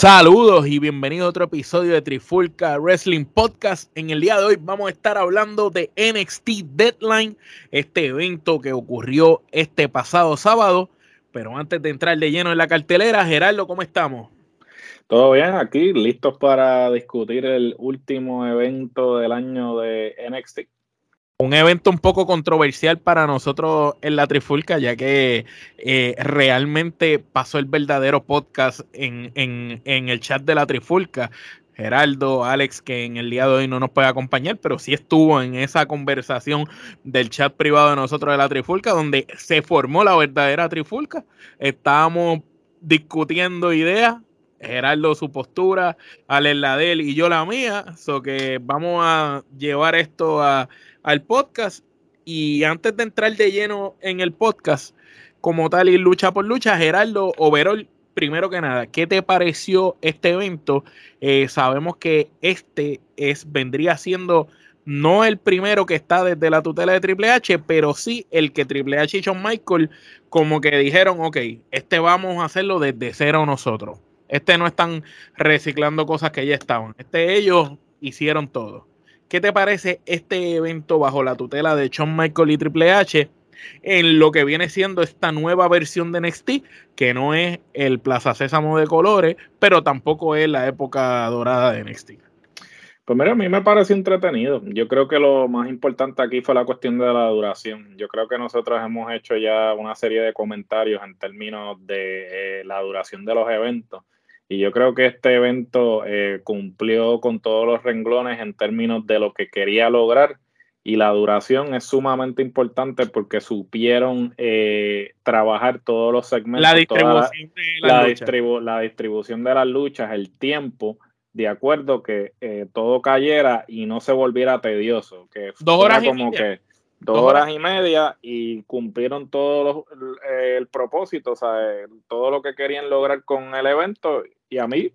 Saludos y bienvenidos a otro episodio de Trifulca Wrestling Podcast. En el día de hoy vamos a estar hablando de NXT Deadline, este evento que ocurrió este pasado sábado. Pero antes de entrar de lleno en la cartelera, Gerardo, ¿cómo estamos? Todo bien, aquí listos para discutir el último evento del año de NXT un evento un poco controversial para nosotros en la Trifulca, ya que eh, realmente pasó el verdadero podcast en, el chat de la Trifulca. Geraldo, Alex, que en el día de hoy no nos puede acompañar, pero sí estuvo en esa conversación del chat privado de nosotros de la Trifulca, donde se formó la verdadera Trifulca. Estábamos discutiendo ideas, Geraldo su postura, Alex la y yo la mía. So que vamos a llevar esto a al podcast. Y antes de entrar de lleno en el podcast, como tal y lucha por lucha, Gerardo Overol, primero que nada, ¿qué te pareció este evento? Eh, sabemos que este es, vendría siendo no el primero que está desde la tutela de Triple H, pero sí el que Triple H y Shawn Michael como que dijeron, ok, este vamos a hacerlo desde cero nosotros. Este no están reciclando cosas que ya estaban. Este ellos hicieron todo. ¿Qué te parece este evento bajo la tutela de Shawn Michael y Triple H en lo que viene siendo esta nueva versión de NXT, que no es el Plaza Sésamo de colores, pero tampoco es la época dorada de NXT? Pues mira, a mí me parece entretenido. Yo creo que lo más importante aquí fue la cuestión de la duración. Yo creo que nosotros hemos hecho ya una serie de comentarios en términos de eh, la duración de los eventos. Y yo creo que este evento eh, cumplió con todos los renglones en términos de lo que quería lograr y la duración es sumamente importante porque supieron eh, trabajar todos los segmentos, la distribución, de la, la, distribución de las luchas, el tiempo, de acuerdo que eh, todo cayera y no se volviera tedioso, que dos horas como que dos, horas, y media y cumplieron todo el propósito, o sea, todo lo que querían lograr con el evento y a mí,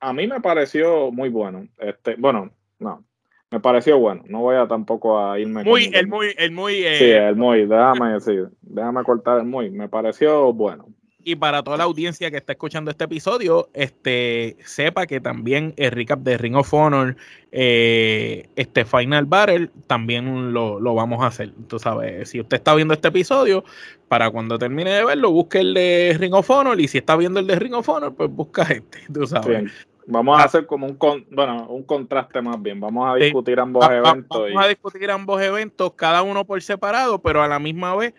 a mí me pareció muy bueno. Este, bueno, no, me pareció bueno. No voy a tampoco a irme. Muy, el muy, el muy. sí, eh, el muy, déjame decir, déjame cortar el muy. Me pareció bueno. Y para toda la audiencia que está escuchando este episodio, este, sepa que también el recap de Ring of Honor, eh, este Final Battle, también lo, vamos a hacer. Tú sabes, si usted está viendo este episodio, para cuando termine de verlo, busque el de Ring of Honor. Y si está viendo el de Ring of Honor, pues busca este. Tú sabes. Vamos a hacer como un, bueno, un contraste más bien. Vamos a discutir ambos eventos. Vamos a discutir ambos eventos, cada uno por separado, pero a la misma vez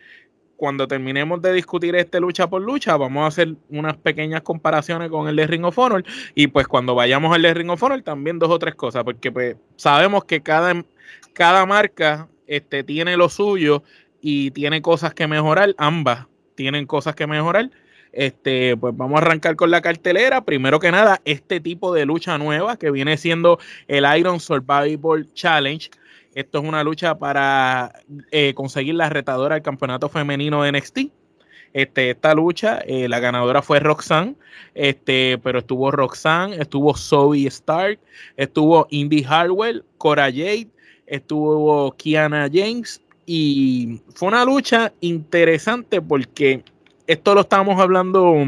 cuando terminemos de discutir este lucha por lucha, vamos a hacer unas pequeñas comparaciones con el de Ring of Honor. Y pues cuando vayamos al de Ring of Honor, también dos o tres cosas, porque pues sabemos que cada, cada marca este, tiene lo suyo y tiene cosas que mejorar. Ambas tienen cosas que mejorar. Este, pues vamos a arrancar con la cartelera. Primero que nada, este tipo de lucha nueva que viene siendo el Iron Survival Challenge esto es una lucha para eh, conseguir la retadora del campeonato femenino de NXT. Este, esta lucha, eh, la ganadora fue Roxanne, este, pero estuvo Roxanne, estuvo Zoe Stark, estuvo Indy Harwell, Cora Jade, estuvo Kiana James y fue una lucha interesante porque esto lo estábamos hablando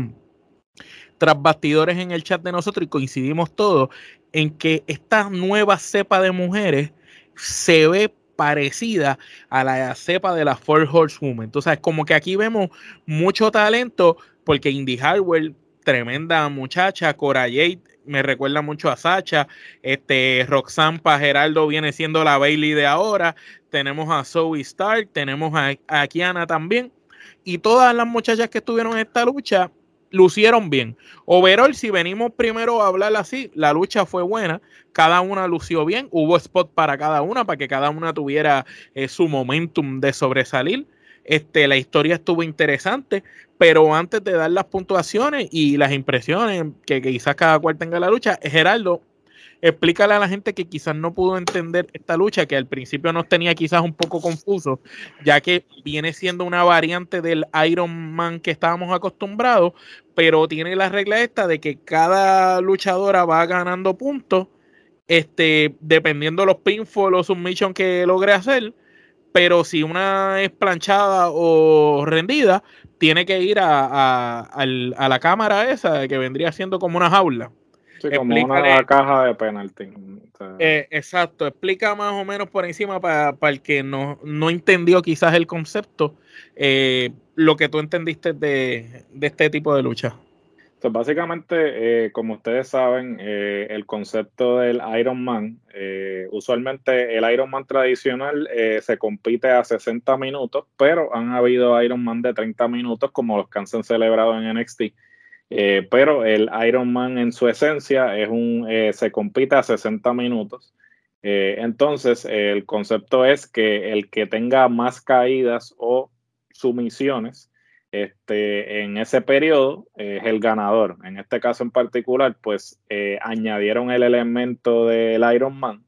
tras bastidores en el chat de nosotros y coincidimos todos en que esta nueva cepa de mujeres se ve parecida a la cepa de la Four Horsewoman. Entonces, como que aquí vemos mucho talento, porque Indy Hardware, tremenda muchacha, Cora Jade, me recuerda mucho a Sacha, este Roxanne Geraldo viene siendo la Bailey de ahora, tenemos a Zoe Stark, tenemos a, a Kiana también, y todas las muchachas que estuvieron en esta lucha lucieron bien. Overall, si venimos primero a hablar así, la lucha fue buena, cada una lució bien, hubo spot para cada una, para que cada una tuviera eh, su momentum de sobresalir. Este, la historia estuvo interesante, pero antes de dar las puntuaciones y las impresiones que, quizás cada cual tenga la lucha, Gerardo, explícale a la gente que quizás no pudo entender esta lucha, que al principio nos tenía quizás un poco confuso, ya que viene siendo una variante del Iron Man que estábamos acostumbrados, pero tiene la regla esta de que cada luchadora va ganando puntos, este, dependiendo los pinfall o submission que logre hacer, pero si una es planchada o rendida, tiene que ir a, la cámara esa que vendría siendo como una jaula. Sí, como una caja de penalti. Eh, exacto, explica más o menos por encima para, el que no, no, entendió quizás el concepto, eh, lo que tú entendiste de, de este tipo de lucha. Pues básicamente, eh, como ustedes saben, el concepto del Iron Man, eh, usualmente el Iron Man tradicional se compite a 60 minutos, pero han habido Iron Man de 30 minutos como los que han celebrado en NXT. Pero el Iron Man en su esencia es un, se compite a 60 minutos. entonces, el concepto es que el que tenga más caídas o sumisiones, este, en ese periodo es el ganador. En este caso en particular, pues eh, añadieron el elemento del Iron Man,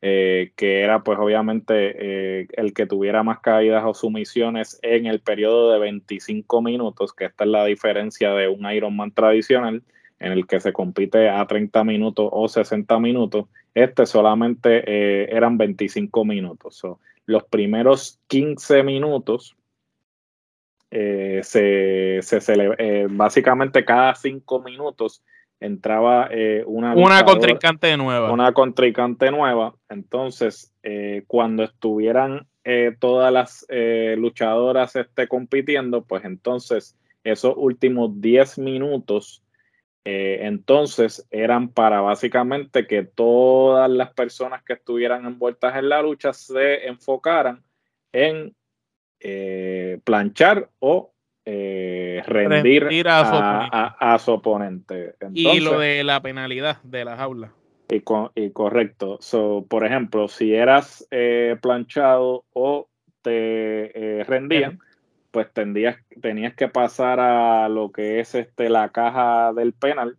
eh, que era pues obviamente eh, el que tuviera más caídas o sumisiones en el periodo de 25 minutos, que esta es la diferencia de un Iron Man tradicional, en el que se compite a 30 minutos o 60 minutos. Este solamente eran 25 minutos. los primeros 15 minutos eh, se, eh, básicamente cada cinco minutos entraba eh, una, una contrincante nueva. Una contrincante nueva. Entonces, cuando estuvieran todas las luchadoras este, compitiendo, pues entonces esos últimos 10 minutos, entonces eran para básicamente que todas las personas que estuvieran envueltas en la lucha se enfocaran en eh, planchar o eh, rendir, a, su oponente. y lo de la penalidad de la jaula. Y, y correcto. So, por ejemplo, si eras eh, planchado o te rendían, pues tendrías, tenías que pasar a lo que es este, la caja del penal,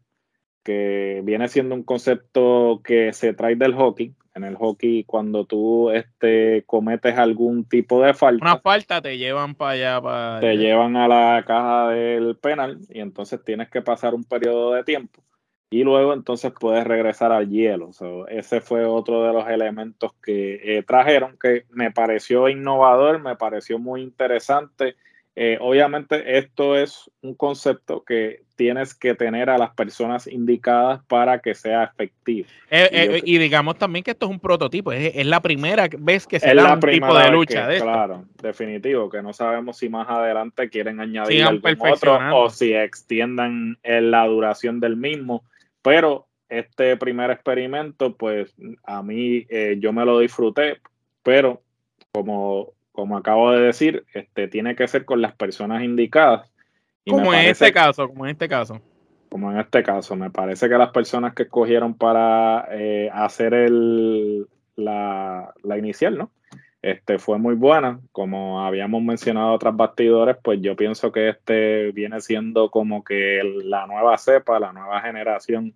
que viene siendo un concepto que se trae del hockey, en el hockey cuando tú este, cometes algún tipo de falta. Una falta te llevan para allá. Para te llevan a la caja del penal y entonces tienes que pasar un periodo de tiempo. Y luego entonces puedes regresar al hielo. ese fue otro de los elementos que eh, trajeron que me pareció innovador, me pareció muy interesante eh, obviamente esto es un concepto que tienes que tener a las personas indicadas para que sea efectivo. Eh, eh, y, digamos también que esto es un prototipo, es, la primera vez que se da un tipo de lucha de. Claro, definitivo, que no sabemos si más adelante quieren añadir algún otro o si extiendan la duración del mismo, pero este primer experimento, pues a mí yo me lo disfruté, pero como como acabo de decir, este, tiene que ser con las personas indicadas. como en este caso, como en este caso. Como en este caso, me parece que las personas que escogieron para eh, hacer el, la, inicial, ¿no? Este fue muy buena. Como habíamos mencionado otros bastidores, pues yo pienso que este viene siendo como que la nueva cepa, la nueva generación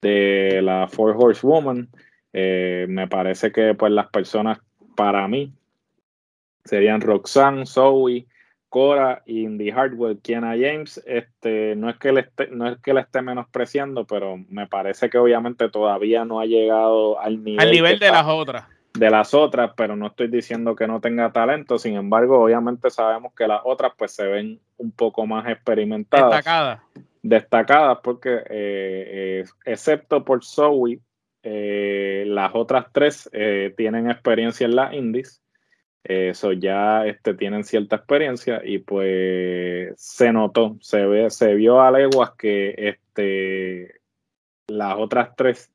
de la Four Horsewoman. Eh, me parece que pues las personas, para mí, serían Roxanne, Zoe, Cora y Indy Hardware, Kiana James, este, no es que le esté, no es que la esté menospreciando, pero me parece que obviamente todavía no ha llegado al nivel, al nivel de las otras. De las otras, pero no estoy diciendo que no tenga talento, sin embargo, obviamente sabemos que las otras pues se ven un poco más experimentadas. Destacadas. Destacadas porque, eh, eh, excepto por Zoe, eh, las otras tres tienen experiencia en las indies eso ya este, tienen cierta experiencia y pues se notó, se ve, se vio a leguas que este, las otras tres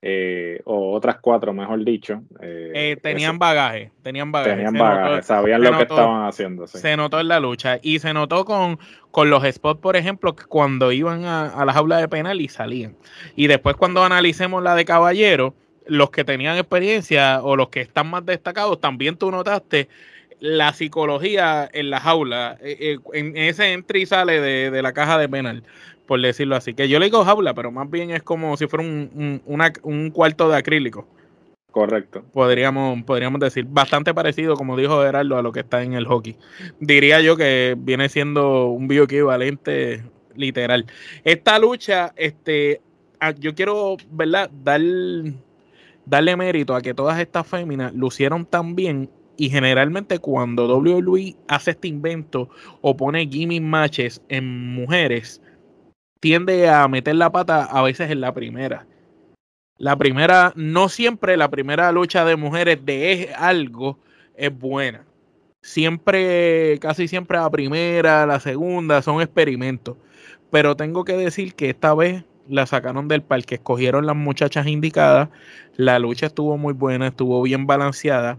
eh, o otras cuatro, mejor dicho. Eh, eh, tenían bagaje, tenían bagaje. Tenían bagaje, sabían lo que estaban haciendo. Se notó en la lucha y se notó con, con los spots, por ejemplo, cuando iban a, a la jaula de penal y salían. Y después cuando analicemos la de caballero, los que tenían experiencia o los que están más destacados, también tú notaste la psicología en la jaula, eh, eh, en ese entra y sale de, la caja de penal, por decirlo así. Que yo le digo jaula, pero más bien es como si fuera un, un cuarto de acrílico. Correcto. Podríamos, podríamos decir, bastante parecido, como dijo Gerardo, a lo que está en el hockey. Diría yo que viene siendo un bioequivalente literal. Esta lucha, este, yo quiero, ¿verdad? Dar, darle mérito a que todas estas féminas lucieron tan bien y generalmente cuando WWE hace este invento o pone gimmick matches en mujeres, tiende a meter la pata a veces en la primera. La primera, no siempre la primera lucha de mujeres de algo es buena. Siempre, casi siempre la primera, la segunda son experimentos. Pero tengo que decir que esta vez la sacaron del parque, escogieron las muchachas indicadas. La lucha estuvo muy buena, estuvo bien balanceada.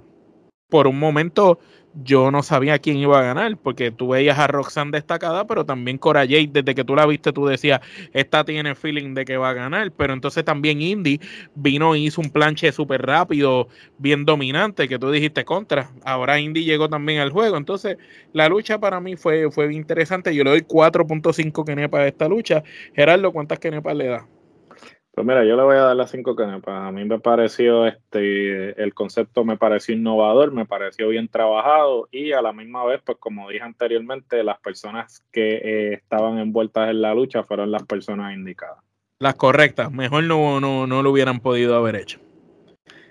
Por un momento yo no sabía quién iba a ganar, porque tú veías a Roxanne destacada, pero también Cora Jade, desde que tú la viste, tú decías, esta tiene feeling de que va a ganar, pero entonces también Indy vino y hizo un planche súper rápido, bien dominante, que tú dijiste contra. Ahora Indy llegó también al juego, entonces la lucha para mí fue, fue interesante. Yo le doy 4.5 kenepas a esta lucha. Gerardo, ¿cuántas kenepas le da? Pues mira, yo le voy a dar las cinco canepas. A mí me pareció, este, el concepto me pareció innovador, me pareció bien trabajado y a la misma vez, pues como dije anteriormente, las personas que eh, estaban envueltas en la lucha fueron las personas indicadas. Las correctas, mejor no, no, no lo hubieran podido haber hecho.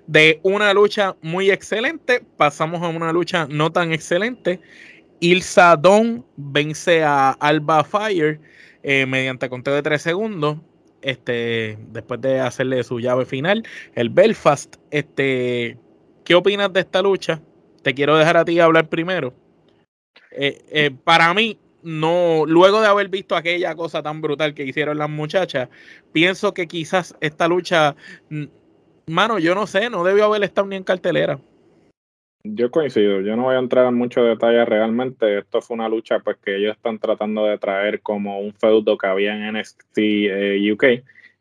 De una lucha muy excelente, pasamos a una lucha no tan excelente. Ilsa Don vence a Alba Fire eh, mediante conteo de tres segundos este, después de hacerle su llave final, el Belfast. Este, ¿Qué opinas de esta lucha? Te quiero dejar a ti hablar primero. Eh, eh, para mí, no, luego de haber visto aquella cosa tan brutal que hicieron las muchachas, pienso que quizás esta lucha, mano, yo no sé, no debió haber estado ni en cartelera. Yo coincido, yo no voy a entrar en muchos detalles realmente. Esto fue una lucha pues que ellos están tratando de traer como un feudo que había en NXT eh, UK.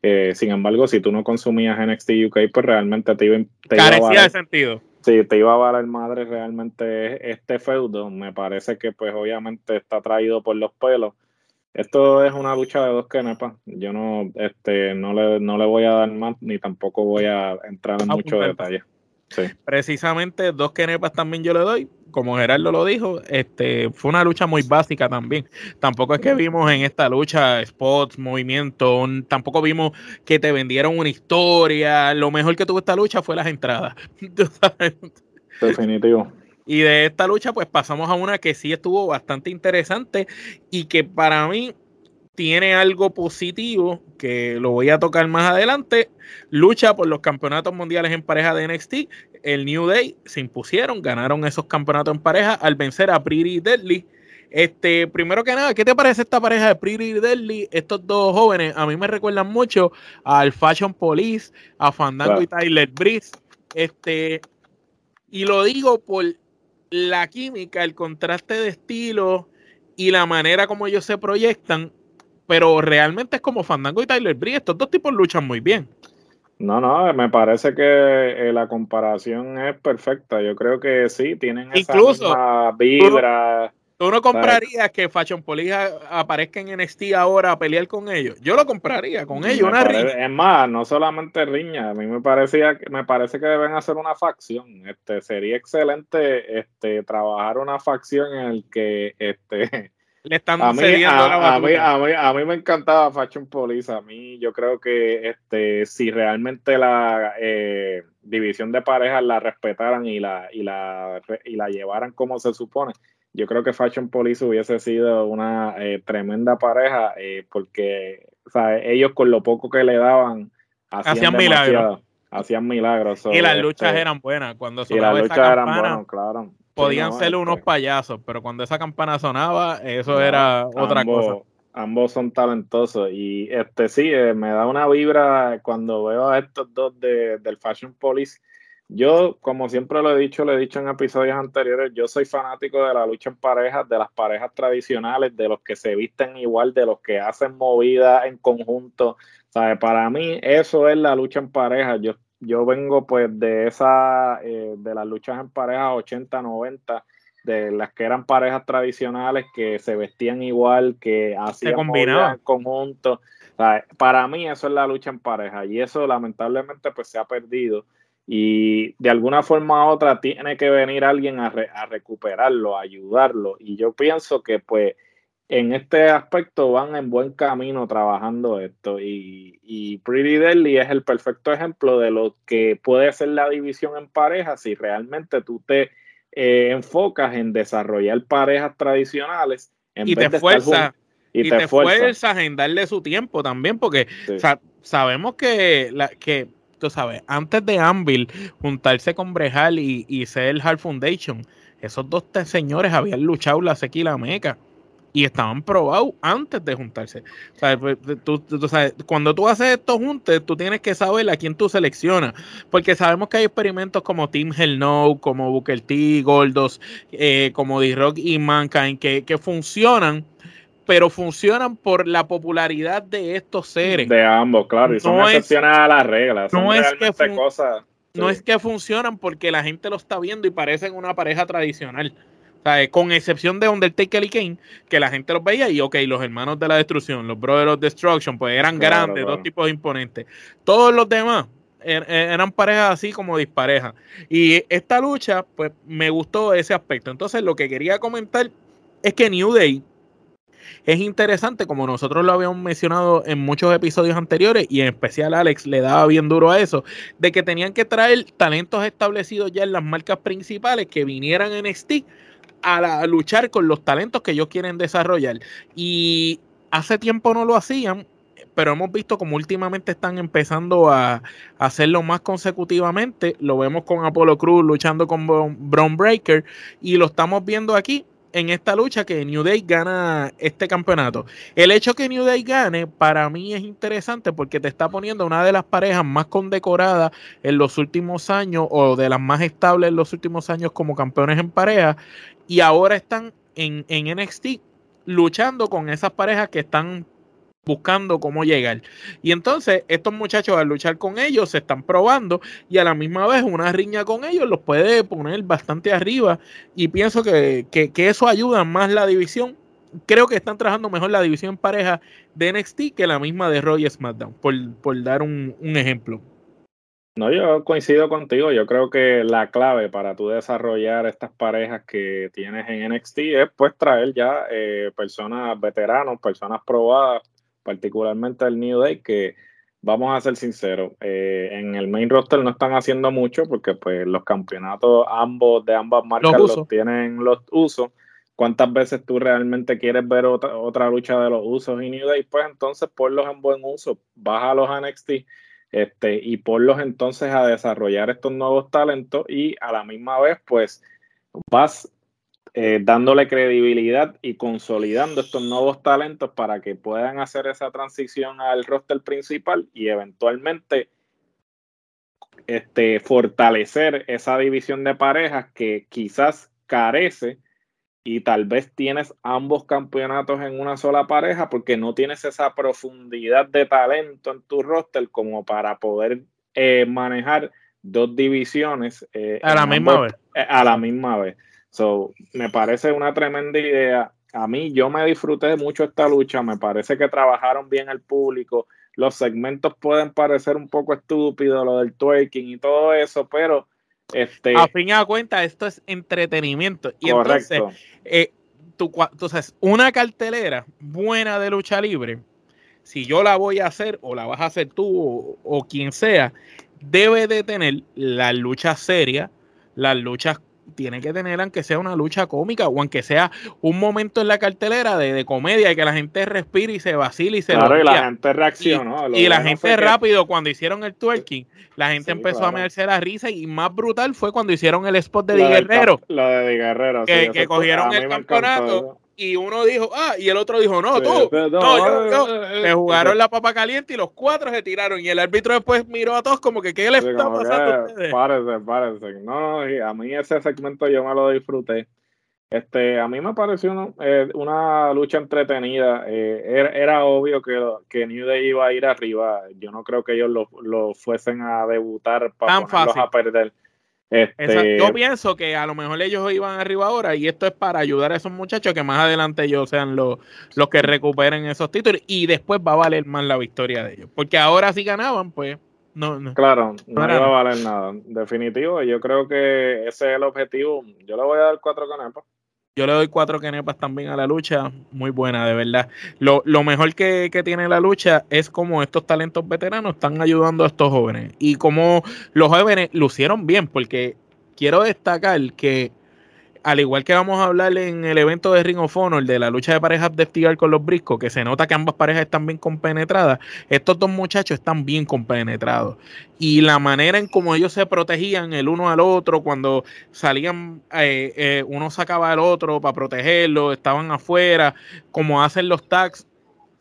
Eh, sin embargo, si tú no consumías NXT UK, pues realmente te iba, te Carecía iba a valer, de sentido. Sí, te iba a valer madre realmente este feudo. Me parece que pues obviamente está traído por los pelos. Esto es una lucha de dos kenepas. Yo no, este, no le, no le voy a dar más ni tampoco voy a entrar en muchos Precisamente dos kenepas también yo le doy. Como Gerardo lo dijo, este fue una lucha muy básica también. Tampoco es que vimos en esta lucha spots, movimiento, tampoco vimos que te vendieron una historia. Lo mejor que tuvo esta lucha fue las entradas. Definitivo. Y de esta lucha, pues pasamos a una que sí estuvo bastante interesante y que para mí tiene algo positivo que lo voy a tocar más adelante. Lucha por los campeonatos mundiales en pareja de NXT. El New Day se impusieron, ganaron esos campeonatos en pareja al vencer a Pretty Deadly. Este, primero que nada, ¿qué te parece esta pareja de Pretty Deadly? Estos dos jóvenes a mí me recuerdan mucho al Fashion Police, a Fandango y Tyler Breeze. Este, y lo digo por la química, el contraste de estilo y la manera como ellos se proyectan pero realmente es como Fandango y Tyler Breeze. Estos dos tipos luchan muy bien. No, no, me parece que eh, la comparación es perfecta. Yo creo que sí, tienen esa misma vibra. ¿Tú no comprarías que Fashion Police aparezca en NXT ahora a pelear con ellos? Yo lo compraría con ellos, una riña. Es más, no solamente riña, a mí me parecía me parece que deben hacer una facción. Este sería excelente este trabajar una facción en el que este le están a mí, a, mí, me encantaba Fashion Police. A mí yo creo que este si realmente la eh, división de parejas la respetaran y la, y la, y la llevaran como se supone, yo creo que Fashion Police hubiese sido una eh, tremenda pareja eh, porque ellos con lo poco que le daban hacían, milagros. Hacían milagros. y las luchas este, eran buenas. Cuando y las luchas eran buenas, claro podían ser unos este payasos, pero cuando esa campana sonaba, eso era otra cosa. Ambos son talentosos y este sí, eh, me da una vibra cuando veo a estos dos de, del Fashion Police. Yo, como siempre lo he dicho, lo he dicho en episodios anteriores, yo soy fanático de la lucha en parejas, de las parejas tradicionales, de los que se visten igual, de los que hacen movidas en conjunto. ¿Sabe? Para mí eso es la lucha en parejas. Yo yo vengo pues de esa, eh, de las luchas en pareja 80, 90, de las que eran parejas tradicionales que se vestían igual, que hacían en conjunto. para mí eso es la lucha en pareja y eso lamentablemente pues se ha perdido y de alguna forma u otra tiene que venir alguien a, a recuperarlo, a ayudarlo y yo pienso que pues en este aspecto van en buen camino trabajando esto. Y, y, Pretty Deadly es el perfecto ejemplo de lo que puede ser la división en parejas si realmente tú te eh, enfocas en desarrollar parejas tradicionales en y vez te de y, te, esfuerzas en darle su tiempo también porque sabemos que, la, que tú sabes antes de Anvil juntarse con Brejal y, y ser el Hard Foundation esos dos señores habían luchado la Sequila Meca y estaban probados antes de juntarse. Pues, cuando tú haces estos juntes, tú tienes que saber a quién tú seleccionas, porque sabemos que hay experimentos como Team Hell No, como Booker T, Goldos, eh, como D-Rock y Mankind, que, que funcionan pero funcionan por la popularidad de estos seres. De ambos, claro, y son excepciones a las reglas. No es que cosas, no es que funcionan porque la gente lo está viendo y parecen una pareja tradicional con excepción de Undertaker y Kane, que la gente los veía y, ok, los hermanos de la destrucción, los Brothers of Destruction, pues eran grandes, dos tipos de imponentes. Todos los demás er, er, eran parejas así como disparejas. Y esta lucha, pues me gustó ese aspecto. Entonces, lo que quería comentar es que New Day es interesante, como nosotros lo habíamos mencionado en muchos episodios anteriores, y en especial Alex le daba bien duro a eso, de que tenían que traer talentos establecidos ya en las marcas principales que vinieran en NXT a, luchar con los talentos que ellos quieren desarrollar. Y hace tiempo no lo hacían, pero hemos visto como últimamente están empezando a, hacerlo más consecutivamente. Lo vemos con Apollo Cruz luchando con Brown Breaker y lo estamos viendo aquí en esta lucha que New Day gana este campeonato. El hecho que New Day gane para mí es interesante porque te está poniendo una de las parejas más condecoradas en los últimos años o de las más estables en los últimos años como campeones en pareja y ahora están en, en NXT luchando con esas parejas que están buscando cómo llegar. Y entonces estos muchachos al luchar con ellos se están probando y a la misma vez una riña con ellos los puede poner bastante arriba y pienso que, eso ayuda más la división. Creo que están trabajando mejor la división pareja de NXT que la misma de Roy SmackDown, por, por dar un, un ejemplo. No, yo coincido contigo. Yo creo que la clave para tú desarrollar estas parejas que tienes en NXT es pues traer ya eh, personas veteranos, personas probadas, particularmente el New Day, que vamos a ser sinceros, eh, en el main roster no están haciendo mucho porque pues los campeonatos ambos de ambas marcas los, tienen los usos. ¿Cuántas veces tú realmente quieres ver otra, otra lucha de los usos y New Day? Pues entonces ponlos en buen uso, bájalos a NXT este, y ponlos entonces a desarrollar estos nuevos talentos y a la misma vez pues vas eh, dándole credibilidad y consolidando estos nuevos talentos para que puedan hacer esa transición al roster principal y eventualmente este, fortalecer esa división de parejas que quizás carece y tal vez tienes ambos campeonatos en una sola pareja porque no tienes esa profundidad de talento en tu roster como para poder eh, manejar dos divisiones eh, a la misma vez. A la misma vez. So, me parece una tremenda idea. A mí yo me disfruté mucho esta lucha, me parece que trabajaron bien el público. Los segmentos pueden parecer un poco estúpidos, lo del twerking y todo eso, pero este, a fin y a cuenta, esto es entretenimiento. Y entonces, eh, tú, entonces, una cartelera buena de lucha libre, si yo la voy a hacer o la vas a hacer tú o, quien sea, debe de tener las luchas serias, las luchas tiene que tener, aunque sea una lucha cómica o aunque sea un momento en la cartelera de, comedia y que la gente respire y se vacile y se Claro, y la gente reaccionó. Y, la gente rápido, cuando hicieron el twerking, la gente empezó a meterse la risa y más brutal fue cuando hicieron el spot de Di Guerrero. Lo de Di Guerrero, que, que cogieron el campeonato y uno dijo, ah, y el otro dijo, no, tú, no, yo, yo. Se jugaron la papa caliente y los cuatro se tiraron. Y el árbitro después miró a todos como que, ¿qué les está pasando a ustedes? Párese, párese. No, a mí ese segmento yo me lo disfruté. Este, a mí me pareció una, eh, una lucha entretenida. Eh, era, obvio que, que, New Day iba a ir arriba. Yo no creo que ellos lo, lo fuesen a debutar para ponerlos a perder. Este, yo pienso que a lo mejor ellos iban arriba ahora y esto es para ayudar a esos muchachos que más adelante ellos sean los, los que recuperen esos títulos y después va a valer más la victoria de ellos. Porque ahora si ganaban, pues no, no. Claro, no, iba a valer nada. Definitivo, yo creo que ese es el objetivo. Yo le voy a dar cuatro canepas. Yo le doy cuatro kenepas también a la lucha. Muy buena, de verdad. Lo, mejor que, que, tiene la lucha es como estos talentos veteranos están ayudando a estos jóvenes. Y como los jóvenes lucieron bien, porque quiero destacar que al igual que vamos a hablar en el evento de Ring of Honor de la lucha de parejas de FTR con los briscos, que se nota que ambas parejas están bien compenetradas, estos dos muchachos están bien compenetrados. Y la manera en cómo ellos se protegían el uno al otro, cuando salían, eh, eh, uno sacaba al otro para protegerlo, estaban afuera, como hacen los tags,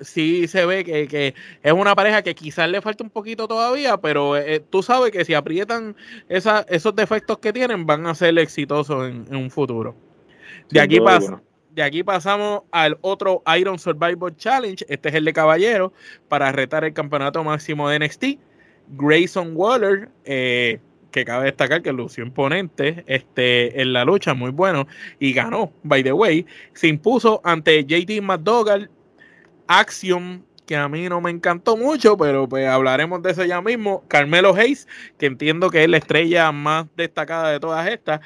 sí se ve que, es una pareja que quizás le falta un poquito todavía, pero eh, tú sabes que si aprietan esos defectos que tienen, van a ser exitosos en, un futuro. De aquí, de aquí pasamos al otro Iron Survivor Challenge. Este es el de caballero para retar el campeonato máximo de NXT. Grayson Waller, eh, que cabe destacar que lució imponente este, en la lucha, muy bueno, y ganó, by the way. Se impuso ante JD McDougall Action, que a mí no me encantó mucho, pero pues hablaremos de eso ya mismo. Carmelo Hayes, que entiendo que es la estrella más destacada de todas estas.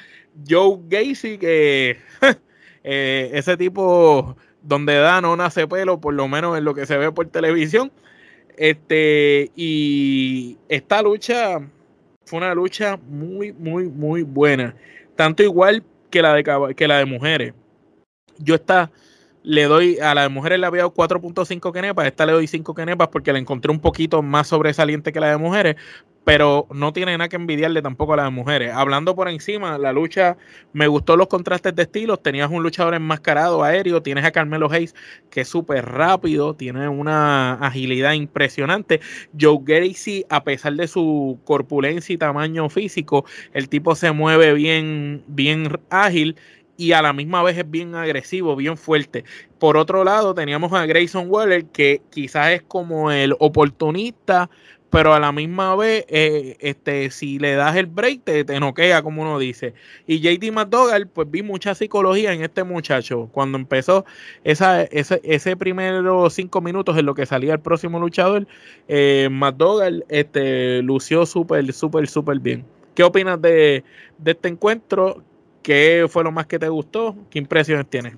Joe Gacy, que eh, ese tipo donde da no nace pelo, por lo menos en lo que se ve por televisión. Este, y esta lucha fue una lucha muy, muy, muy buena. Tanto igual que la de, que la de mujeres. Yo está le doy, a las mujeres le había dado 4.5 kenepas, esta le doy 5 kenepas porque la encontré un poquito más sobresaliente que la de mujeres, pero no tiene nada que envidiarle tampoco a la de mujeres. Hablando por encima, la lucha, me gustó los contrastes de estilos, tenías un luchador enmascarado aéreo, tienes a Carmelo Hayes que es súper rápido, tiene una agilidad impresionante. Joe Gacy, a pesar de su corpulencia y tamaño físico, el tipo se mueve bien, bien ágil y a la misma vez es bien agresivo, bien fuerte. Por otro lado, teníamos a Grayson Waller, que quizás es como el oportunista, pero a la misma vez, eh, este, si le das el break, te, te noquea, como uno dice. Y JD McDougall, pues vi mucha psicología en este muchacho. Cuando empezó esa, ese, ese cinco minutos en lo que salía el próximo luchador, eh, McDougall este, lució súper, súper, súper bien. ¿Qué opinas de, de este encuentro? ¿Qué fue lo más que te gustó? ¿Qué impresiones tienes?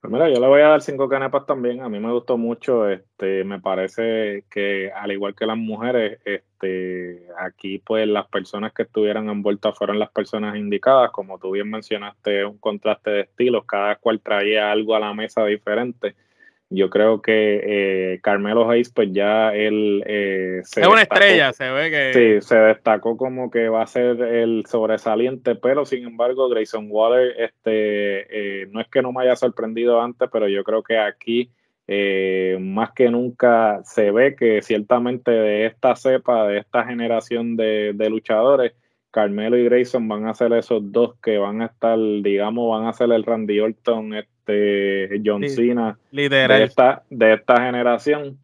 Pues mira, yo le voy a dar cinco canepas también. A mí me gustó mucho. Este, me parece que al igual que las mujeres, este, aquí pues las personas que estuvieran envueltas fueron las personas indicadas. Como tú bien mencionaste, un contraste de estilos. Cada cual traía algo a la mesa diferente. Yo creo que eh, Carmelo Hayes, pues ya él eh, se es una estrella, se ve que sí, se destacó como que va a ser el sobresaliente, pero sin embargo Grayson Waller, este, eh, no es que no me haya sorprendido antes, pero yo creo que aquí más que nunca se ve que ciertamente de esta cepa, de esta generación de, de luchadores, Carmelo y Grayson van a ser esos dos que van a estar, digamos, van a ser el Randy Orton, este John Cena de esta, de esta generación.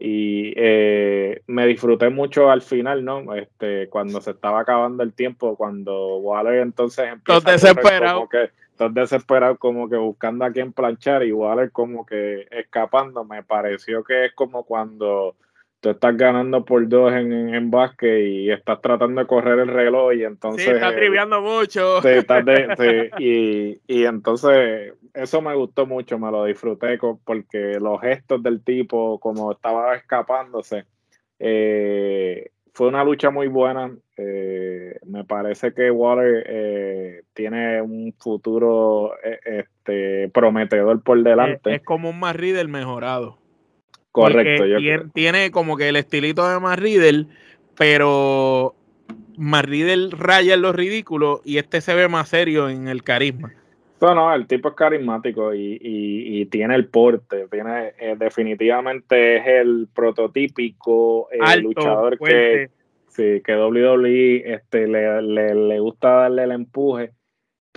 Y eh, me disfruté mucho al final, ¿no? Este, cuando se estaba acabando el tiempo, cuando Waller entonces empieza desesperado. como que, desesperado como que buscando a quien planchar y Waller como que escapando. Me pareció que es como cuando tú estás ganando por dos en, en, básquet y estás tratando de correr el reloj y entonces... Sí, estás triviando mucho. Sí, estás de, y, y, entonces eso me gustó mucho, me lo disfruté porque los gestos del tipo, como estaba escapándose, eh, fue una lucha muy buena. Eh, me parece que Water eh, tiene un futuro este, prometedor por delante. Es, como un Matt mejorado. Correcto. tiene, como que el estilito de Matt pero Matt raya en lo ridículo y este se ve más serio en el carisma. No, no, el tipo es carismático y, tiene el porte, tiene eh, definitivamente es el prototípico eh, luchador que, sí, que WWE este, le, le, gusta darle el empuje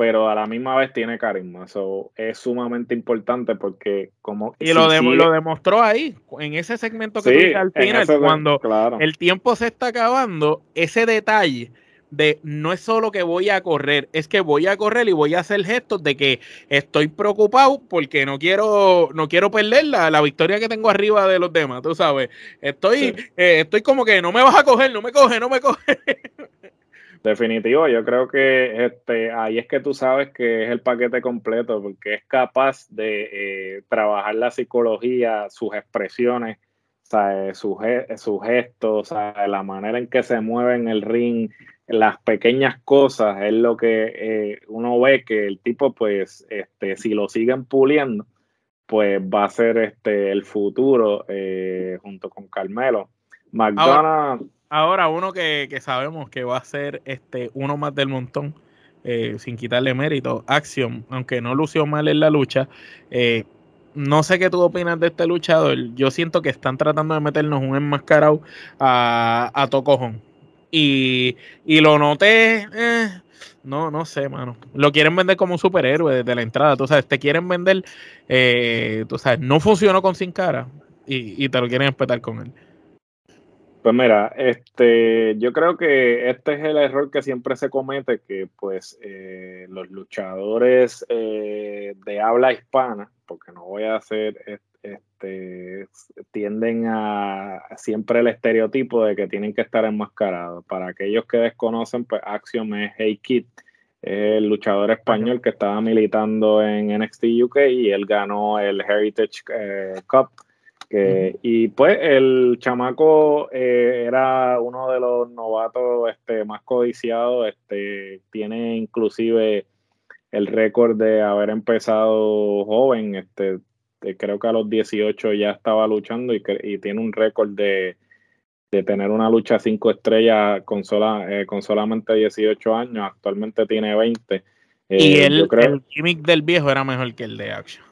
pero a la misma vez tiene carisma. Eso es sumamente importante porque como... Y lo, lo demostró ahí, en ese segmento que al final, cuando el tiempo se está acabando, ese detalle de no es solo que voy a correr, es que voy a correr y voy a hacer gestos de que estoy preocupado porque no quiero, no quiero perder la, la victoria que tengo arriba de los demás, tú sabes. Estoy, eh, estoy como que no me vas a coger, no me coge, no me coge. Definitivo, yo creo que este, ahí es que tú sabes que es el paquete completo, porque es capaz de eh, trabajar la psicología, sus expresiones, sus, sus gestos, la manera en que se mueve en el ring, las pequeñas cosas, es lo que eh, uno ve que el tipo, pues, este, si lo siguen puliendo, pues va a ser este, el futuro eh, junto con Carmelo. McDonald's. Ahora, uno que, sabemos que va a ser este, uno más del montón, eh, sin quitarle mérito, Action, aunque no lució mal en la lucha, no sé qué tú opinas de este luchador. Yo siento que están tratando de meternos un enmascarado a, a Tocojón. Y, y lo noté. Eh, no, no sé, mano. Lo quieren vender como un superhéroe desde la entrada. Tú sabes, te quieren vender. Eh, tú sabes, no funcionó con Sin Cara. Y, y te lo quieren espetar con él. Pues mira, este, yo creo que este es el error que siempre se comete, que pues eh, los luchadores eh, de habla hispana, porque no voy a hacer, este, tienden a siempre el estereotipo de que tienen que estar enmascarados. Para aquellos que desconocen, pues Axiom es Hey Kid, el luchador español que estaba militando en NXT UK y él ganó el Heritage eh, Cup y pues el chamaco eh, era uno de los novatos este, más codiciados, este, tiene inclusive el récord de haber empezado joven, este, creo que a los 18 ya estaba luchando y, y tiene un récord de, tener una lucha cinco estrellas con, sola, eh, con solamente 18 años, actualmente tiene 20. y eh, el, el gimmick del viejo era mejor que el de Action.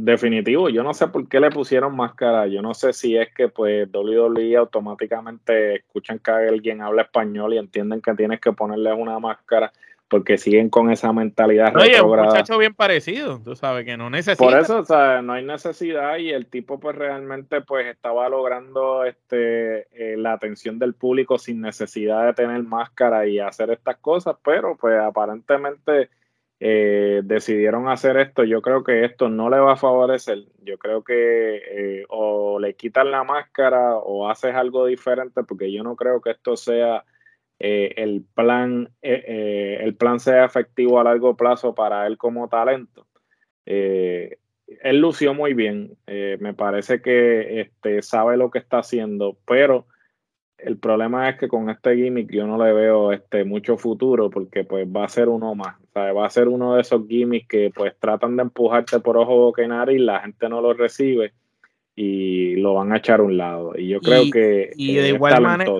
Definitivo, yo no sé por qué le pusieron máscara, yo no sé si es que pues WWE automáticamente escuchan que alguien habla español y entienden que tienes que ponerle una máscara porque siguen con esa mentalidad Oye, un muchacho bien parecido, tú sabes que no necesita. Por eso, o sea, no hay necesidad y el tipo pues realmente pues estaba logrando este eh, la atención del público sin necesidad de tener máscara y hacer estas cosas, pero pues aparentemente eh, decidieron hacer esto, yo creo que esto no le va a favorecer. Yo creo que eh, o le quitan la máscara o haces algo diferente, porque yo no creo que esto sea eh, el plan, el plan sea efectivo a largo plazo para él como talento. él lució muy bien, me parece que este, sabe lo que está haciendo, pero el problema es que con este gimmick yo no le veo este mucho futuro porque pues va a ser uno más, va a ser uno de esos gimmicks que pues tratan de empujarte por ojo, boca y nariz, la gente no lo recibe y lo van a echar a un lado. Y yo creo que y de igual manera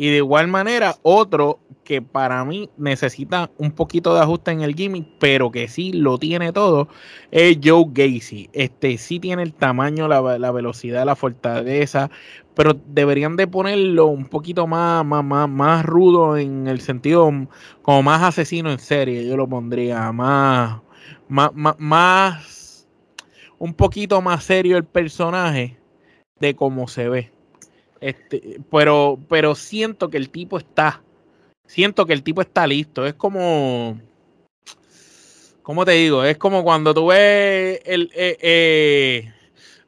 y de igual manera, otro que para mí necesita un poquito de ajuste en el gimmick, pero que sí lo tiene todo, es Joe Gacy. Este sí tiene el tamaño, la, la velocidad, la fortaleza, pero deberían de ponerlo un poquito más, más, más, rudo en el sentido como más asesino en serie, yo lo pondría más, más, más, un poquito más serio el personaje de cómo se ve. Este, pero, pero siento que el tipo está, siento que el tipo está listo. Es como, ¿cómo te digo? Es como cuando tú ves el, eh, eh,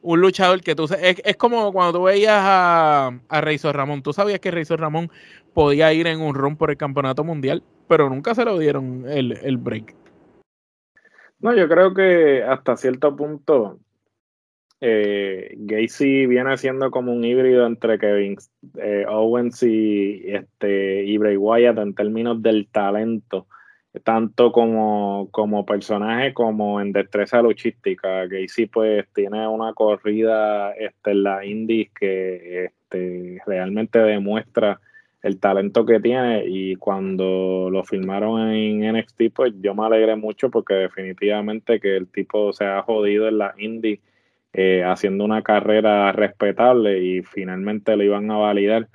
un luchador que tú es, es como cuando tú veías a, a Ramón. Tú sabías que Razor Ramón podía ir en un run por el campeonato mundial, pero nunca se lo dieron el, el break. No, yo creo que hasta cierto punto eh, Gacy viene siendo como un híbrido entre Kevin eh, Owens y, este, y Bray Wyatt en términos del talento tanto como, como personaje como en destreza luchística. Gacy pues tiene una corrida este, en la indies que este, realmente demuestra el talento que tiene y cuando lo filmaron en NXT pues yo me alegré mucho porque definitivamente que el tipo se ha jodido en la indie eh, haciendo una carrera respetable y finalmente lo iban a validar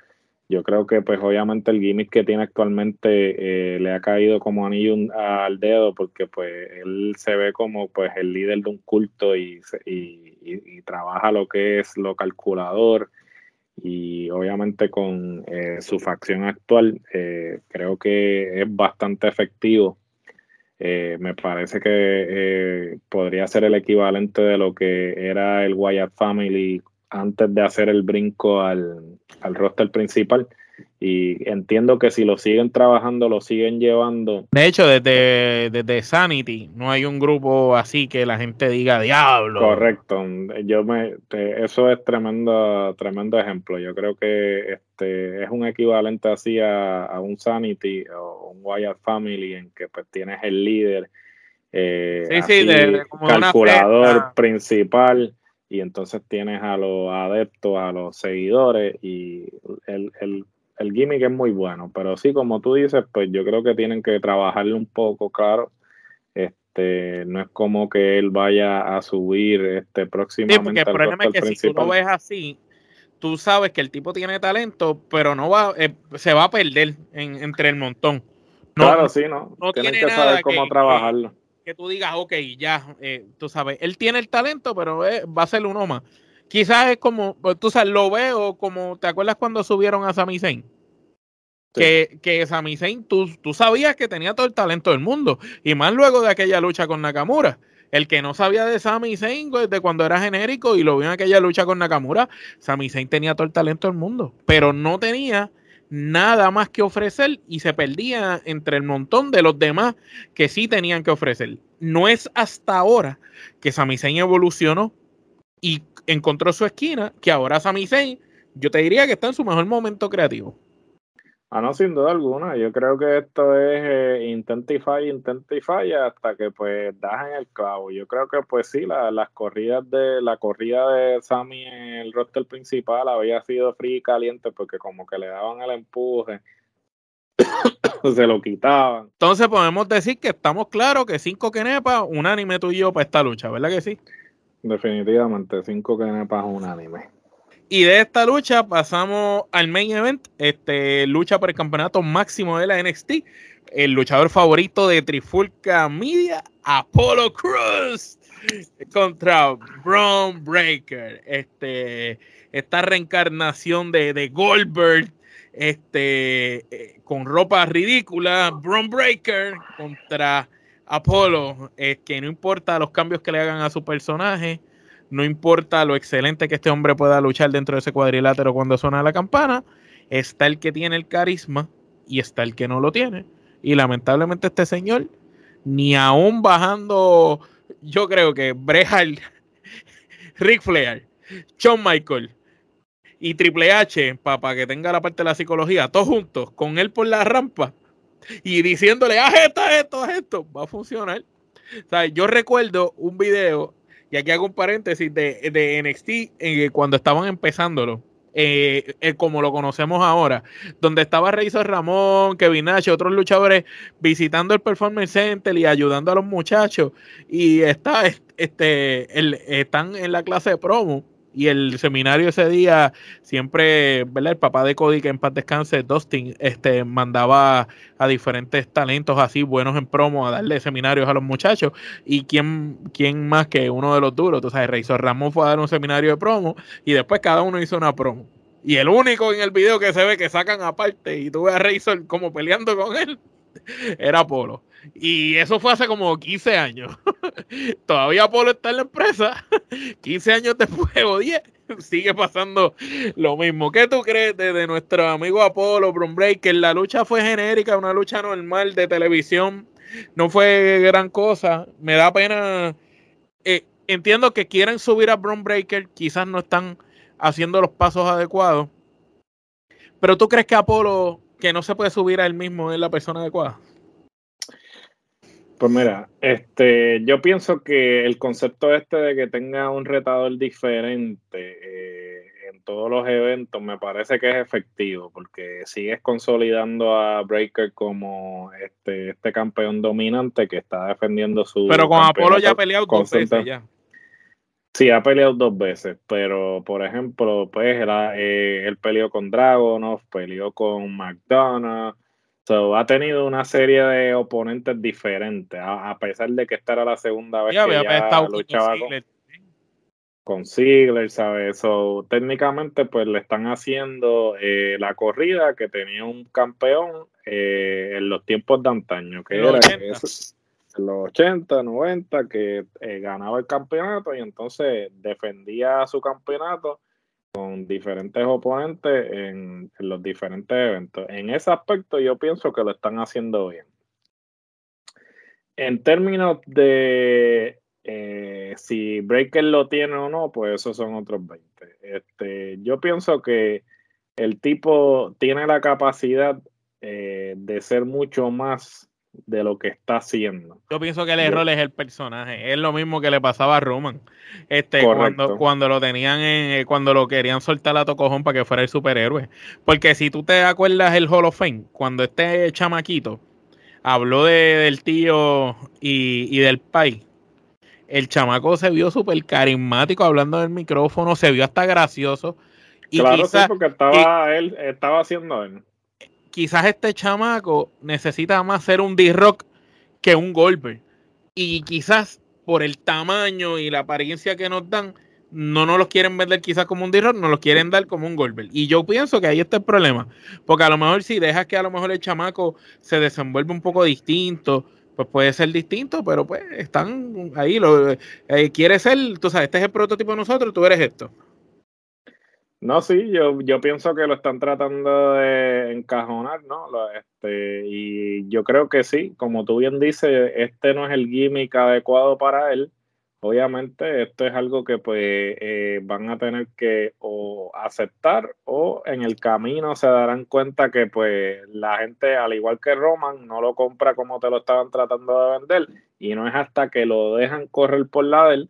yo creo que pues obviamente el gimmick que tiene actualmente eh, le ha caído como anillo al dedo porque pues él se ve como pues el líder de un culto y, y, trabaja lo que es lo calculador y obviamente con eh, su facción actual eh, creo que es bastante efectivo. Eh, me parece que podría ser el equivalente de lo que era el Wyatt Family antes de hacer el brinco al, al roster principal y entiendo que si lo siguen trabajando, lo siguen llevando. De hecho, desde, desde Sanity no hay un grupo así que la gente diga diablo. Correcto, yo me eso es tremendo, tremendo ejemplo. Yo creo que este es un equivalente así a, un Sanity o un Wyatt Family en que pues tienes el líder, eh, calculador principal y entonces tienes a los adeptos, a los seguidores y el, el el gimmick es muy bueno, pero sí, como tú dices, pues yo creo que tienen que trabajarle un poco, claro. Este, no es como que él vaya a subir este próximamente. Sí, porque el problema es que si tú lo ves así, tú sabes que el tipo tiene talento, pero no va, eh, se va a perder entre el montón. claro, sí, no. no Tienen que saber cómo trabajarlo. Que, tú digas, ok, ya, eh, tú sabes, él tiene el talento, pero eh, va a ser uno más. Quizás es como, pues, tú sabes, lo veo como, ¿te acuerdas cuando subieron a Sami Zayn? Que, que Sami Zayn, tú, tú sabías que tenía todo el talento del mundo. Y más luego de aquella lucha con Nakamura. El que no sabía de Sami Zayn pues, de cuando era genérico y lo vio en aquella lucha con Nakamura, Sami Zayn tenía todo el talento del mundo, pero no tenía nada más que ofrecer y se perdía entre el montón de los demás que sí tenían que ofrecer. No es hasta ahora que Sami Zayn evolucionó y encontró su esquina, que ahora Sami Zayn, yo te diría que está en su mejor momento creativo. Ah, no, sin duda alguna. Yo creo que esto es eh, intenta y falla, intenta y falla hasta que pues das en el clavo. Yo creo que pues sí, las corridas de la corrida de Sammy en el roster principal había sido fría y caliente porque como que le daban el empuje, se lo quitaban. Entonces podemos decir que estamos claros que cinco quenepas, unánime tú y yo para esta lucha, ¿verdad que sí? Definitivamente, cinco kenepas unánime. Y de esta lucha pasamos al main event, este, lucha por el campeonato máximo de la NXT. El luchador favorito de Trifulca Media, Apollo Cruz, contra Braun Breaker. Este, esta reencarnación de, de Goldberg, este, eh, con ropa ridícula. Braun Breaker contra Apolo, es que no importa los cambios que le hagan a su personaje, no importa lo excelente que este hombre pueda luchar dentro de ese cuadrilátero cuando suena la campana, está el que tiene el carisma y está el que no lo tiene. Y lamentablemente este señor, ni aún bajando, yo creo que Brejal, Rick Flair, Shawn Michael y Triple H, para que tenga la parte de la psicología, todos juntos, con él por la rampa y diciéndole, haz esto, haz esto, haz esto, va a funcionar. yo recuerdo un video y aquí hago un paréntesis de, de NXT eh, cuando estaban empezándolo. Eh, eh, como lo conocemos ahora, donde estaba Razor Ramón, Kevin Nash, otros luchadores visitando el Performance Center y ayudando a los muchachos. Y está, este, el, están en la clase de promo y el seminario ese día, siempre, ¿verdad? El papá de Cody, que en paz descanse, Dustin, este, mandaba a diferentes talentos así buenos en promo a darle seminarios a los muchachos. Y quién, quién más que uno de los duros, tú sabes, Razor Ramón fue a dar un seminario de promo y después cada uno hizo una promo. Y el único en el video que se ve que sacan aparte y tú ves a Razor como peleando con él, era Polo. Y eso fue hace como 15 años. Todavía Apolo está en la empresa. 15 años después o 10. Sigue pasando lo mismo. ¿Qué tú crees de, nuestro amigo Apolo, Bron Breaker? La lucha fue genérica, una lucha normal de televisión. No fue gran cosa. Me da pena. Eh, entiendo que quieren subir a Bron Breaker. Quizás no están haciendo los pasos adecuados. Pero tú crees que Apolo, que no se puede subir a él mismo, es la persona adecuada? Pues mira, este, yo pienso que el concepto este de que tenga un retador diferente eh, en todos los eventos me parece que es efectivo, porque sigues consolidando a Breaker como este, este campeón dominante que está defendiendo su. Pero con Apolo ya ha peleado dos veces ya. Sí, ha peleado dos veces, pero por ejemplo, pues eh, él peleó con Dragonov, peleó con McDonough ha tenido una serie de oponentes diferentes, a, pesar de que esta era la segunda vez que ya luchaba con... con Ziggler, ¿sabes? So, técnicamente, pues le están haciendo eh, la corrida que tenía un campeón eh, en los tiempos de antaño, que era en los 80, 90, que eh, ganaba el campeonato y entonces defendía su campeonato con diferentes oponentes en, los diferentes eventos. En ese aspecto yo pienso que lo están haciendo bien. En términos de eh, si Breaker lo tiene o no, pues esos son otros 20. Este, yo pienso que el tipo tiene la capacidad eh, de ser mucho más de lo que está haciendo. Yo pienso que el error es el personaje. Es lo mismo que le pasaba a Roman. Este, cuando, cuando lo tenían en, eh, cuando lo querían soltar a Tocojón para que fuera el superhéroe. Porque si tú te acuerdas el Hall of Fame, cuando este chamaquito habló de, del tío y, y del pai, el chamaco se vio súper carismático hablando del micrófono, se vio hasta gracioso. Y claro, sí, porque estaba él, estaba haciendo él. Quizás este chamaco necesita más ser un D-Rock que un golpe. Y quizás por el tamaño y la apariencia que nos dan, no nos los quieren vender quizás como un D-Rock, nos los quieren dar como un Goldberg. Y yo pienso que ahí está el problema. Porque a lo mejor si dejas que a lo mejor el chamaco se desenvuelve un poco distinto, pues puede ser distinto, pero pues están ahí. Lo, eh, quiere ser, tú sabes, este es el prototipo de nosotros, tú eres esto. No, sí, yo, yo pienso que lo están tratando de encajonar, ¿no? Este, y yo creo que sí, como tú bien dices, este no es el gimmick adecuado para él. Obviamente esto es algo que pues eh, van a tener que o aceptar o en el camino se darán cuenta que pues la gente al igual que Roman no lo compra como te lo estaban tratando de vender y no es hasta que lo dejan correr por la del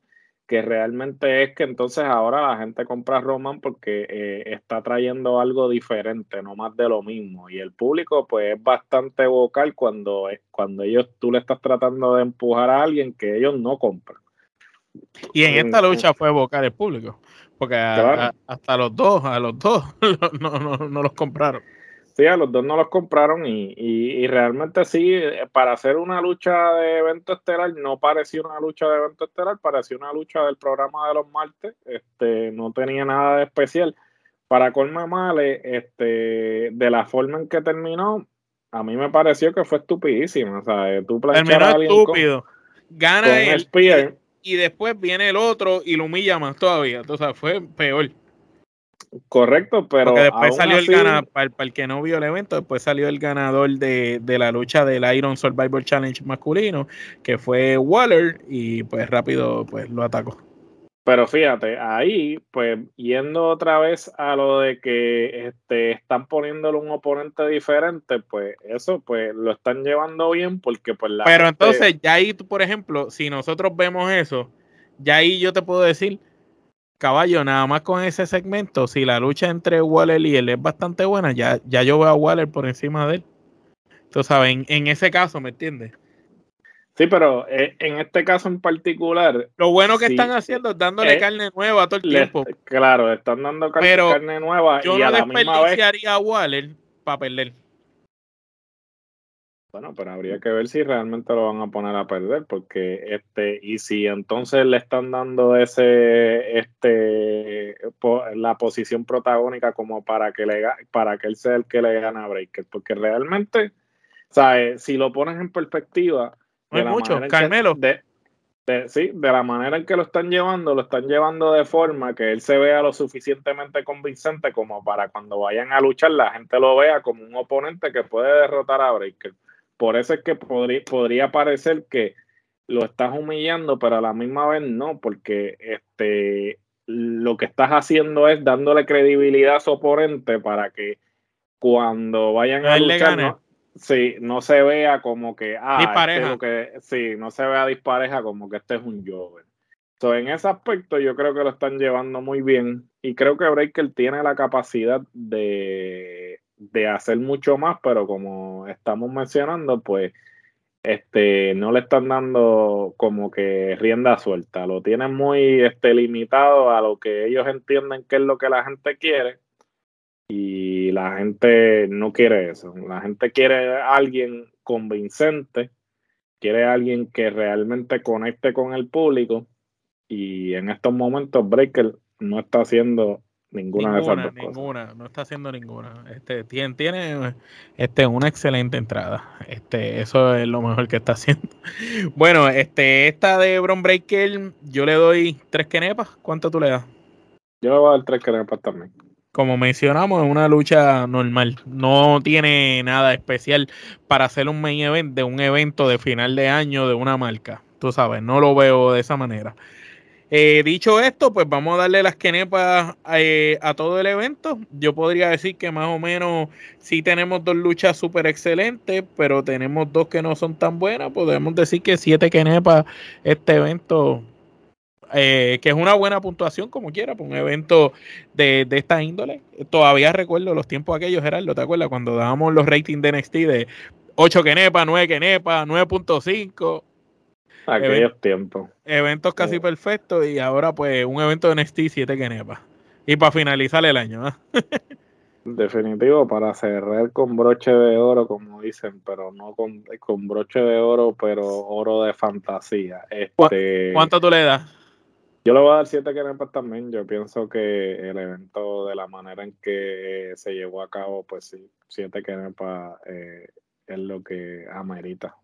que realmente es que entonces ahora la gente compra Roman porque eh, está trayendo algo diferente, no más de lo mismo. Y el público pues es bastante vocal cuando, cuando ellos tú le estás tratando de empujar a alguien que ellos no compran. Y en esta lucha fue evocar el público, porque hasta los dos, a los dos no, los compraron. Sí, a los dos no los compraron y, realmente sí, para hacer una lucha de evento estelar no parecía una lucha de evento estelar, parecía una lucha del programa de los martes, este, no tenía nada de especial. Para Colma Male, este, de la forma en que terminó, a mí me pareció que fue estupidísima. O sea, tú planchar estúpido. Gana el Spear, y después viene el otro y lo humilla más todavía. O sea, fue peor. Correcto, pero. Porque después salió el ganador, para, el que no vio el evento, después salió el ganador de, de, la lucha del Iron Survivor Challenge masculino, que fue Waller, y pues rápido pues lo atacó. Pero fíjate, ahí, pues, yendo otra vez a lo de que este, están poniéndole un oponente diferente, pues eso, pues, lo están llevando bien porque, pues, la Pero entonces, ya ahí, por ejemplo, si nosotros vemos eso, ya ahí yo te puedo decir, caballo, nada más con ese segmento, si la lucha entre Waller y él es bastante buena, ya, ya yo veo a Waller por encima de él. Tú sabes, en, en ese caso, ¿me entiendes? Sí, pero eh, en este caso en particular. Lo bueno que están haciendo es dándole eh, carne nueva todo el tiempo. Claro, están dando carne, nueva. Yo y no a la desperdiciaría a Waller para perder. Bueno, pero habría que ver si realmente lo van a poner a perder, porque este, y si entonces le están dando ese, este, la posición protagónica como para que le para que él sea el que le gane a Breaker, porque realmente, ¿sabes? Si lo pones en perspectiva, no hay mucho, Carmelo. de, sí, de la manera en que lo están llevando, lo están llevando de forma que él se vea lo suficientemente convincente como para cuando vayan a luchar la gente lo vea como un oponente que puede derrotar a Breaker. Por eso es que podría, podría parecer que lo estás humillando, pero a la misma vez no, porque este lo que estás haciendo es dándole credibilidad a su oponente para que cuando vayan a, luchar, Sí, no se vea como que, ah, este que, sí, no se vea dispareja como que este es un Jover. So, en ese aspecto yo creo que lo están llevando muy bien y creo que Breaker tiene la capacidad de, de hacer mucho más, pero como estamos mencionando, pues este, no le están dando como que rienda suelta, lo tienen muy este, limitado a lo que ellos entienden que es lo que la gente quiere y la gente no quiere eso. La gente quiere alguien convincente, quiere alguien que realmente conecte con el público. y en estos momentos Breaker no está haciendo ninguna, de esas dos ninguna, no está haciendo ninguna. Este tiene, tiene este una excelente entrada. Este, eso es lo mejor que está haciendo. Bueno, este, esta de Bron Breaker, yo le doy tres kenepas. ¿Cuánto tú le das? Yo le voy a dar tres kenepas también. Como mencionamos, es una lucha normal. No tiene nada especial para hacer un main event de un evento de final de año de una marca. Tú sabes, no lo veo de esa manera. Eh, dicho esto, pues vamos a darle las quenepas eh, a todo el evento. Yo podría decir que más o menos sí tenemos dos luchas súper excelentes, pero tenemos dos que no son tan buenas. Podemos decir que siete quenepas este evento, eh, que es una buena puntuación como quiera, por un evento de, de, esta índole. Todavía recuerdo los tiempos aquellos, Gerardo, ¿te acuerdas? Cuando dábamos los ratings de NXT de 8 quenepas, 9 quenepas, 9.5 Aquellos tiempos. Eventos casi perfectos y ahora pues un evento de NXT 7 Kenepa. Y para finalizar el año. ¿ah? Definitivo, para cerrar con broche de oro, como dicen, pero no con, con broche de oro, pero oro de fantasía. Este, ¿Cuánto tú le das? Yo le voy a dar 7 kenepas también. Yo pienso que el evento, de la manera en que se llevó a cabo, pues sí, 7 kenepas eh, es lo que amerita.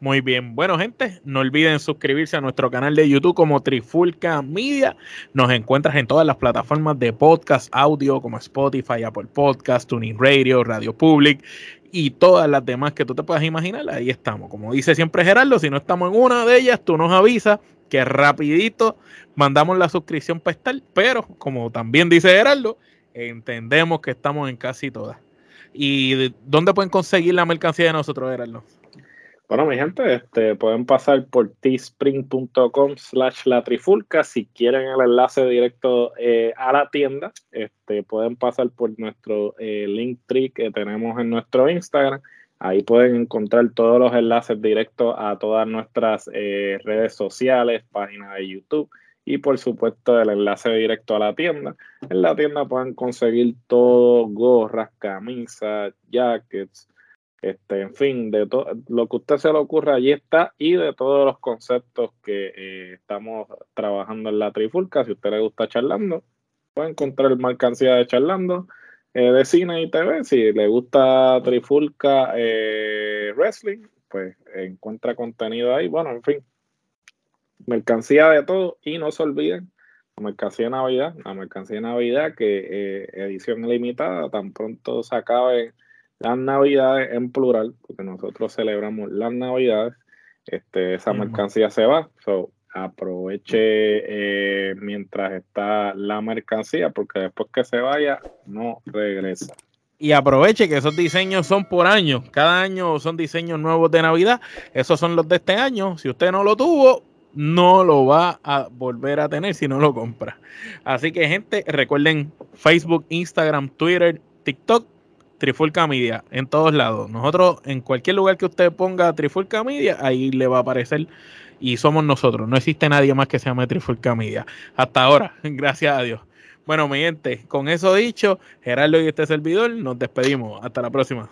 Muy bien. Bueno, gente, no olviden suscribirse a nuestro canal de YouTube como Trifulca Media. Nos encuentras en todas las plataformas de podcast, audio como Spotify, Apple Podcast, Tuning Radio, Radio Public y todas las demás que tú te puedas imaginar. Ahí estamos. Como dice siempre Gerardo, si no estamos en una de ellas, tú nos avisas que rapidito mandamos la suscripción para estar. Pero, como también dice Gerardo, entendemos que estamos en casi todas. ¿Y dónde pueden conseguir la mercancía de nosotros, Gerardo? Bueno, mi gente, este, pueden pasar por teespring.com slash la trifulca. Si quieren el enlace directo eh, a la tienda, este, pueden pasar por nuestro eh, link tree que tenemos en nuestro Instagram. Ahí pueden encontrar todos los enlaces directos a todas nuestras eh, redes sociales, páginas de YouTube y por supuesto el enlace directo a la tienda. En la tienda pueden conseguir todo, gorras, camisas, jackets, este, en fin, de todo lo que usted se le ocurra, allí está, y de todos los conceptos que eh, estamos trabajando en la Trifulca. Si usted le gusta charlando, puede encontrar mercancía de charlando, eh, de cine y TV. Si le gusta Trifulca eh, Wrestling, pues encuentra contenido ahí. Bueno, en fin, mercancía de todo, y no se olviden la mercancía de Navidad, la mercancía de Navidad que edición limitada, tan pronto se acabe las navidades en plural, porque nosotros celebramos las navidades, este, esa mercancía se va. So, aproveche eh, mientras está la mercancía, porque después que se vaya, no regresa. Y aproveche que esos diseños son por año. Cada año son diseños nuevos de Navidad. Esos son los de este año. Si usted no lo tuvo, no lo va a volver a tener si no lo compra. Así que, gente, recuerden Facebook, Instagram, Twitter, TikTok Trifulca Media en todos lados. Nosotros, en cualquier lugar que usted ponga Trifulca Media, ahí le va a aparecer y somos nosotros. No existe nadie más que se llame Trifulca Media. Hasta ahora, gracias a Dios. Bueno, mi gente, con eso dicho, Gerardo y este servidor, nos despedimos. Hasta la próxima.